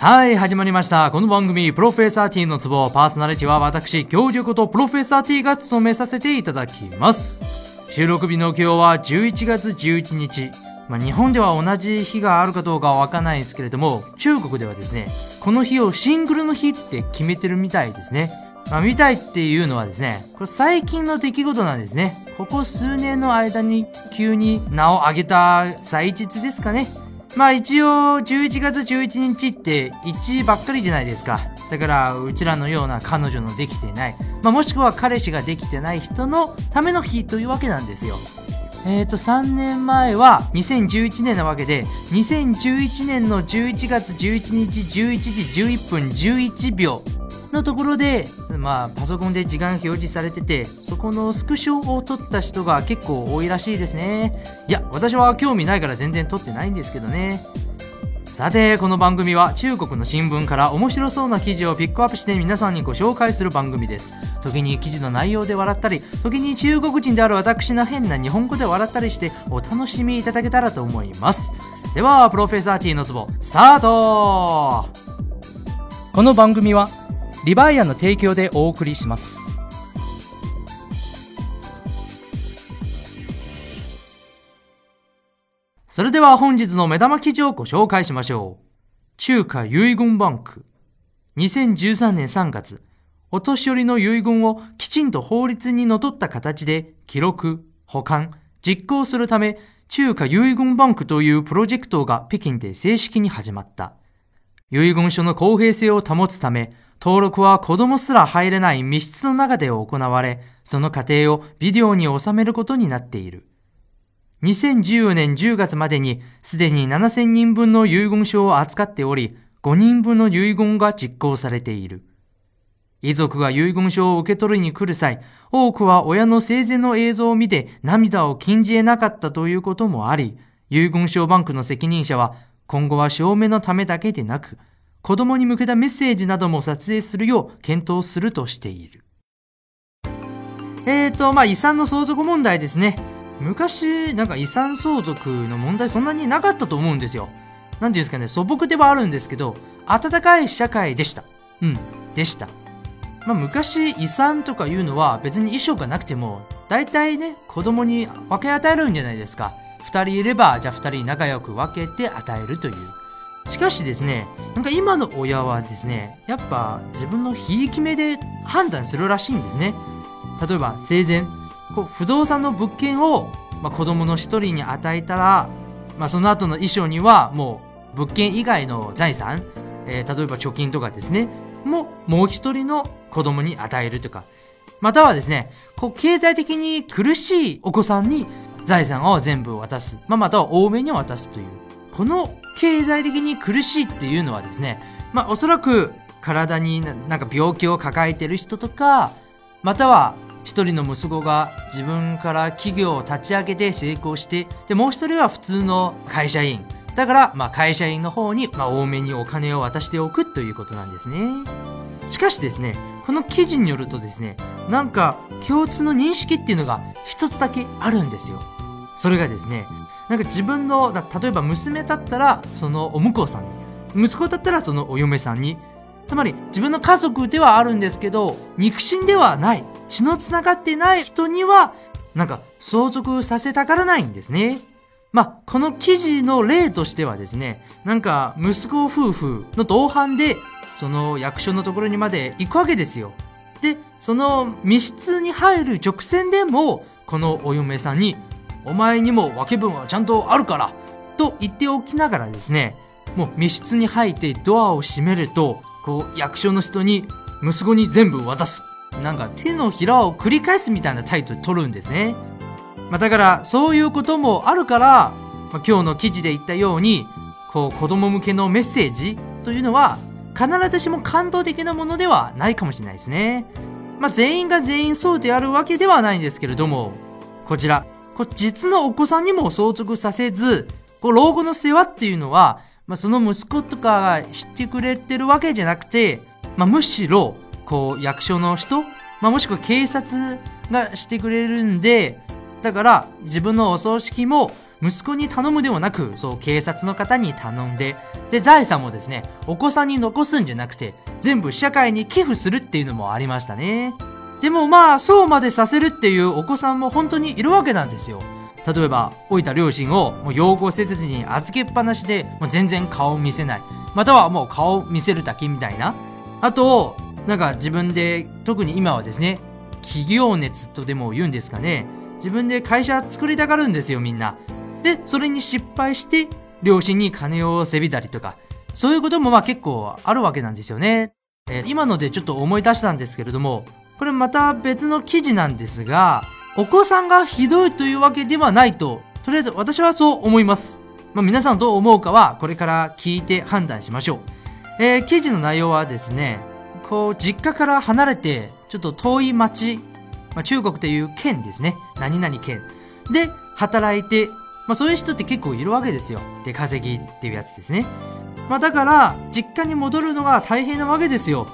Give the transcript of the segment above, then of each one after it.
はい、始まりました。この番組、プロフェッサー T のツボ、パーソナリティは私、教授ことプロフェッサー T が務めさせていただきます。収録日の今日は11月11日。まあ、日本では同じ日があるかどうかはわかんないですけれども、中国ではですね、この日をシングルの日って決めてるみたいですね。まあ、みたいっていうのはですね、これ最近の出来事なんですね。ここ数年の間に急に名を挙げた祭日ですかね。まあ一応11月11日って1ばっかりじゃないですか。だからうちらのような彼女のできてない、まあ、もしくは彼氏ができてない人のための日というわけなんですよ。えっ、と3年前は2011年なわけで2011年の11月11日11時11分11秒のところで、まあ、パソコンで時間表示されてて、そこのスクショを撮った人が結構多いらしいですね。いや、私は興味ないから全然撮ってないんですけどね。さて、この番組は中国の新聞から面白そうな記事をピックアップして皆さんにご紹介する番組です。時に記事の内容で笑ったり、時に中国人である私の変な日本語で笑ったりしてお楽しみいただけたらと思います。では、プロフェッサー T のツボ、スタートこの番組はリバイアの提供でお送りします。それでは本日の目玉記事をご紹介しましょう。中華遺言バンク。2013年3月、お年寄りの遺言をきちんと法律にのとった形で記録、保管、実行するため、中華遺言バンクというプロジェクトが北京で正式に始まった。遺言書の公平性を保つため、登録は子供すら入れない密室の中で行われ、その過程をビデオに収めることになっている。2014年10月までにすでに7000人分の遺言書を扱っており、5人分の遺言が実行されている。遺族が遺言書を受け取りに来る際、多くは親の生前の映像を見て涙を禁じ得なかったということもあり、遺言書バンクの責任者は、今後は証明のためだけでなく、子供に向けたメッセージなども撮影するよう検討するとしている。えーと、まあ、遺産の相続問題ですね。昔、なんか遺産相続の問題そんなになかったと思うんですよ。なんていうんですかね、素朴ではあるんですけど、温かい社会でした。うん、でした。まあ、昔遺産とかいうのは別に遺書がなくても、大体ね、子供に分け与えるんじゃないですか。二人いれば、じゃあ二人仲良く分けて与えるという。しかしですね、なんか今の親はですね、やっぱ自分のひいき目で判断するらしいんですね。例えば生前、こう不動産の物件を、まあ、子供の一人に与えたら、まあ、その後の遺書にはもう物件以外の財産、えー例えば貯金とかですね、ももう一人の子供に与えるとか、またはですね、こう経済的に苦しいお子さんに財産を全部渡す、まあ、または多めに渡すという。この経済的に苦しいっていうのはですね、まあおそらく体になんか病気を抱えてる人とか、または一人の息子が自分から企業を立ち上げて成功して、で、もう一人は普通の会社員。だから、まあ会社員の方に、まあ多めにお金を渡しておくということなんですね。しかしですね、この記事によるとですね、なんか共通の認識っていうのが一つだけあるんですよ。それがですね、なんか自分の、例えば娘だったらそのお婿さんに、息子だったらそのお嫁さんに、つまり自分の家族ではあるんですけど、肉親ではない、血のつながってない人には、なんか相続させたがらないんですね。まあ、この記事の例としてはですね、なんか息子夫婦の同伴で、その役所のところにまで行くわけですよ。で、その密室に入る直前でも、このお嫁さんに、お前にも分け分はちゃんとあるから、と言っておきながらですね、もう密室に入ってドアを閉めると、こう役所の人に息子に全部渡す。なんか手のひらを繰り返すみたいなタイトル取るんですね。まあ、だからそういうこともあるから、まあ、今日の記事で言ったように、こう子供向けのメッセージというのは必ずしも感動的なものではないかもしれないですね。まあ、全員が全員そうであるわけではないんですけれども、こちら、こ実のお子さんにも相続させず、こ老後の世話っていうのは、まあ、その息子とかが知ってくれてるわけじゃなくて、まあ、むしろ、こう役所の人、まあ、もしくは警察がしてくれるんで、だから自分のお葬式も息子に頼むではなく、そう、警察の方に頼んで、で、財産もですね、お子さんに残すんじゃなくて、全部社会に寄付するっていうのもありましたね。でもまあ、そうまでさせるっていうお子さんも本当にいるわけなんですよ。例えば、老いた両親をもう養護施設に預けっぱなしで、もう全然顔を見せない。またはもう顔を見せるだけみたいな。あと、なんか自分で、特に今はですね、企業熱とでも言うんですかね。自分で会社作りたがるんですよ、みんな。で、それに失敗して、両親に金をせびたりとか、そういうこともまあ結構あるわけなんですよね。えー、今のでちょっと思い出したんですけれども、これまた別の記事なんですが、お子さんがひどいというわけではないと、とりあえず私はそう思います。まあ、皆さんどう思うかはこれから聞いて判断しましょう。えー、記事の内容はですね、こう、実家から離れて、ちょっと遠い町、まあ、中国という県ですね。何々県。で、働いてまあそういう人って結構いるわけですよ。で、稼ぎっていうやつですね。まあだから、実家に戻るのが大変なわけですよ。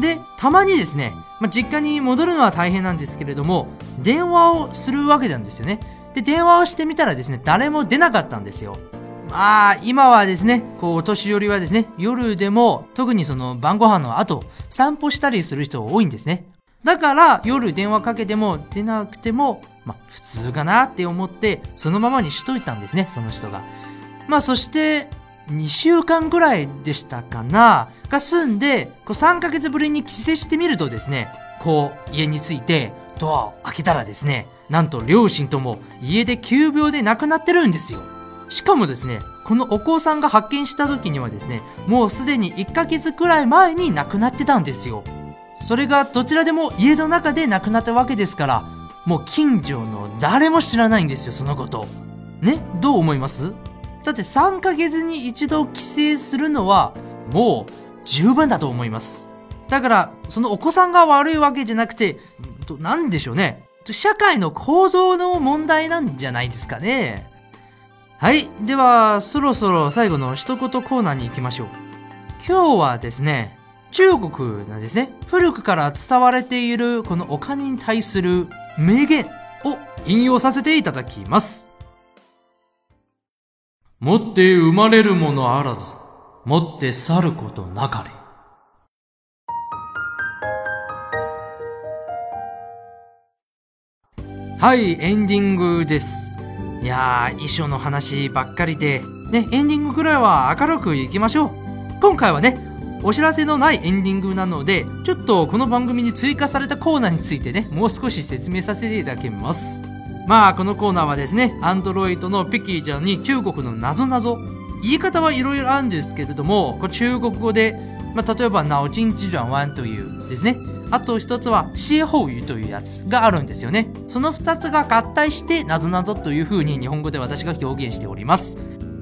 で、たまにですね、まあ、実家に戻るのは大変なんですけれども、電話をするわけなんですよね。で、電話をしてみたらですね、誰も出なかったんですよ。まあ、今はですね、こう、お年寄りはですね、夜でも、特にその晩ご飯の後、散歩したりする人多いんですね。だから、夜電話かけても出なくても、まあ、普通かなって思って、そのままにしといたんですね、その人が。まあ、そして、2週間ぐらいでしたかな、が済んで、こう3ヶ月ぶりに帰省してみるとですね、こう、家に着いて、ドアを開けたらですね、なんと両親とも家で急病で亡くなってるんですよ。しかもですね、このお子さんが発見した時にはですね、もうすでに1ヶ月くらい前に亡くなってたんですよ。それがどちらでも家の中で亡くなったわけですから、もう近所の誰も知らないんですよ、そのこと。ね？どう思います？だって3ヶ月に一度帰省するのはもう十分だと思います。だから、そのお子さんが悪いわけじゃなくて、何でしょうね。社会の構造の問題なんじゃないですかね。はい。では、そろそろ最後の一言コーナーに行きましょう。今日はですね、中国なんですね。古くから伝われているこのお金に対する名言を引用させていただきます。持って生まれるものあらず、持って去ることなかれ。はい、エンディングです。いやー、衣装の話ばっかりで、ね、エンディングくらいは明るくいきましょう。今回はね、お知らせのないエンディングなので、ちょっとこの番組に追加されたコーナーについてね、もう少し説明させていただきます。まあ、このコーナーはですね、アンドロイドのピキーちゃんに中国のなぞなぞ。言い方はいろいろあるんですけれども、中国語で、まあ、例えば、脑筋急转弯というですね。あと一つは、歇後語というやつがあるんですよね。その二つが合体して、なぞなぞという風に日本語で私が表現しております。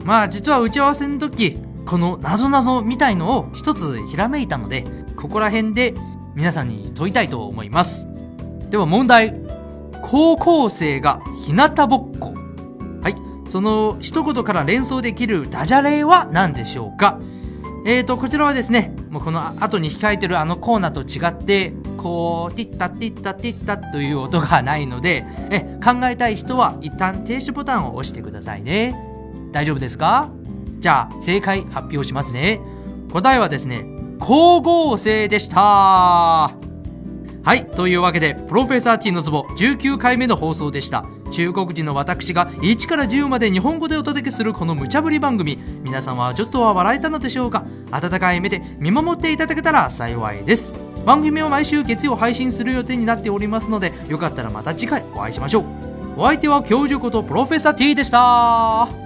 まあ、実は打ち合わせの時、この謎々みたいのを一つひらめいたので、ここら辺で皆さんに問いたいと思います。では問題。高校生が日向ぼっこ。はい。その一言から連想できるダジャレは何でしょうか？えーと、こちらはですね、もうこの後に控えてるあのコーナーと違って、こう、ティッタティッタティッタという音がないので、え、考えたい人は一旦停止ボタンを押してくださいね。大丈夫ですか？じゃあ、正解発表しますね。答えはですね、光合成でした。はい。というわけで、プロフェッサー T のツボ19回目の放送でした。中国人の私が1から10まで日本語でお届けするこの無茶ぶり番組。皆さんはちょっとは笑えたのでしょうか？温かい目で見守っていただけたら幸いです。番組を毎週月曜配信する予定になっておりますので、よかったらまた次回お会いしましょう。お相手は教授ことプロフェッサー T でした。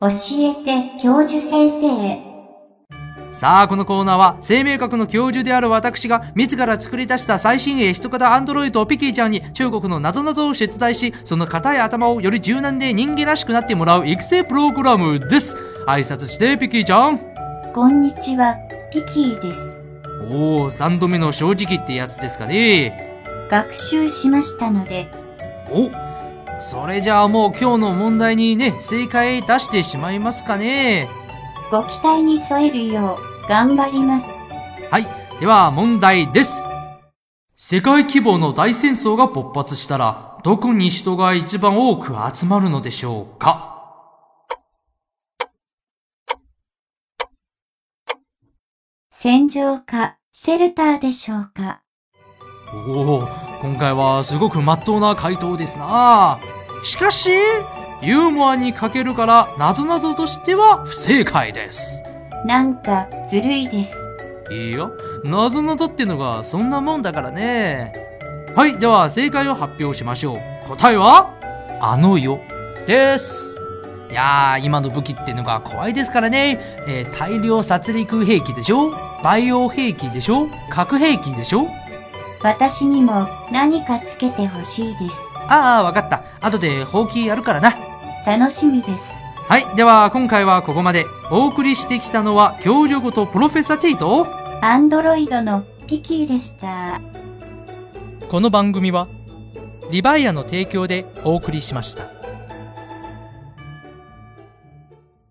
教えて教授先生さあ、このコーナーは生命学の教授である私が自ら作り出した最新鋭人型アンドロイドピキーちゃんに中国の謎々を出題し、その硬い頭をより柔軟で人間らしくなってもらう育成プログラムです。挨拶してピキーちゃん。こんにちは、ピキーです。おお、三度目の正直ってやつですかね。学習しましたので。おそれじゃあもう今日の問題にね、正解出してしまいますかね。ご期待に添えるよう頑張ります。はい。では問題です。世界規模の大戦争が勃発したら、どこに人が一番多く集まるのでしょうか戦場か、シェルターでしょうか。おお、今回はすごく真っ当な回答ですな。しかし、ユーモアに欠けるから、なぞなぞとしては不正解です。なんか、ずるいです。いいよ。なぞなぞってのがそんなもんだからね。はい、では正解を発表しましょう。答えは、あの世です。いやー、今の武器ってのが怖いですからね。えー大量殺戮兵器でしょ？バイオ兵器でしょ？核兵器でしょ？私にも何かつけてほしいです。ああ、わかった。後で放棄やるからな。楽しみです。はい。では、今回はここまで。お送りしてきたのは、教授ごとプロフェッサーテイと、アンドロイドのピキーでした。この番組は、リバイアの提供でお送りしました。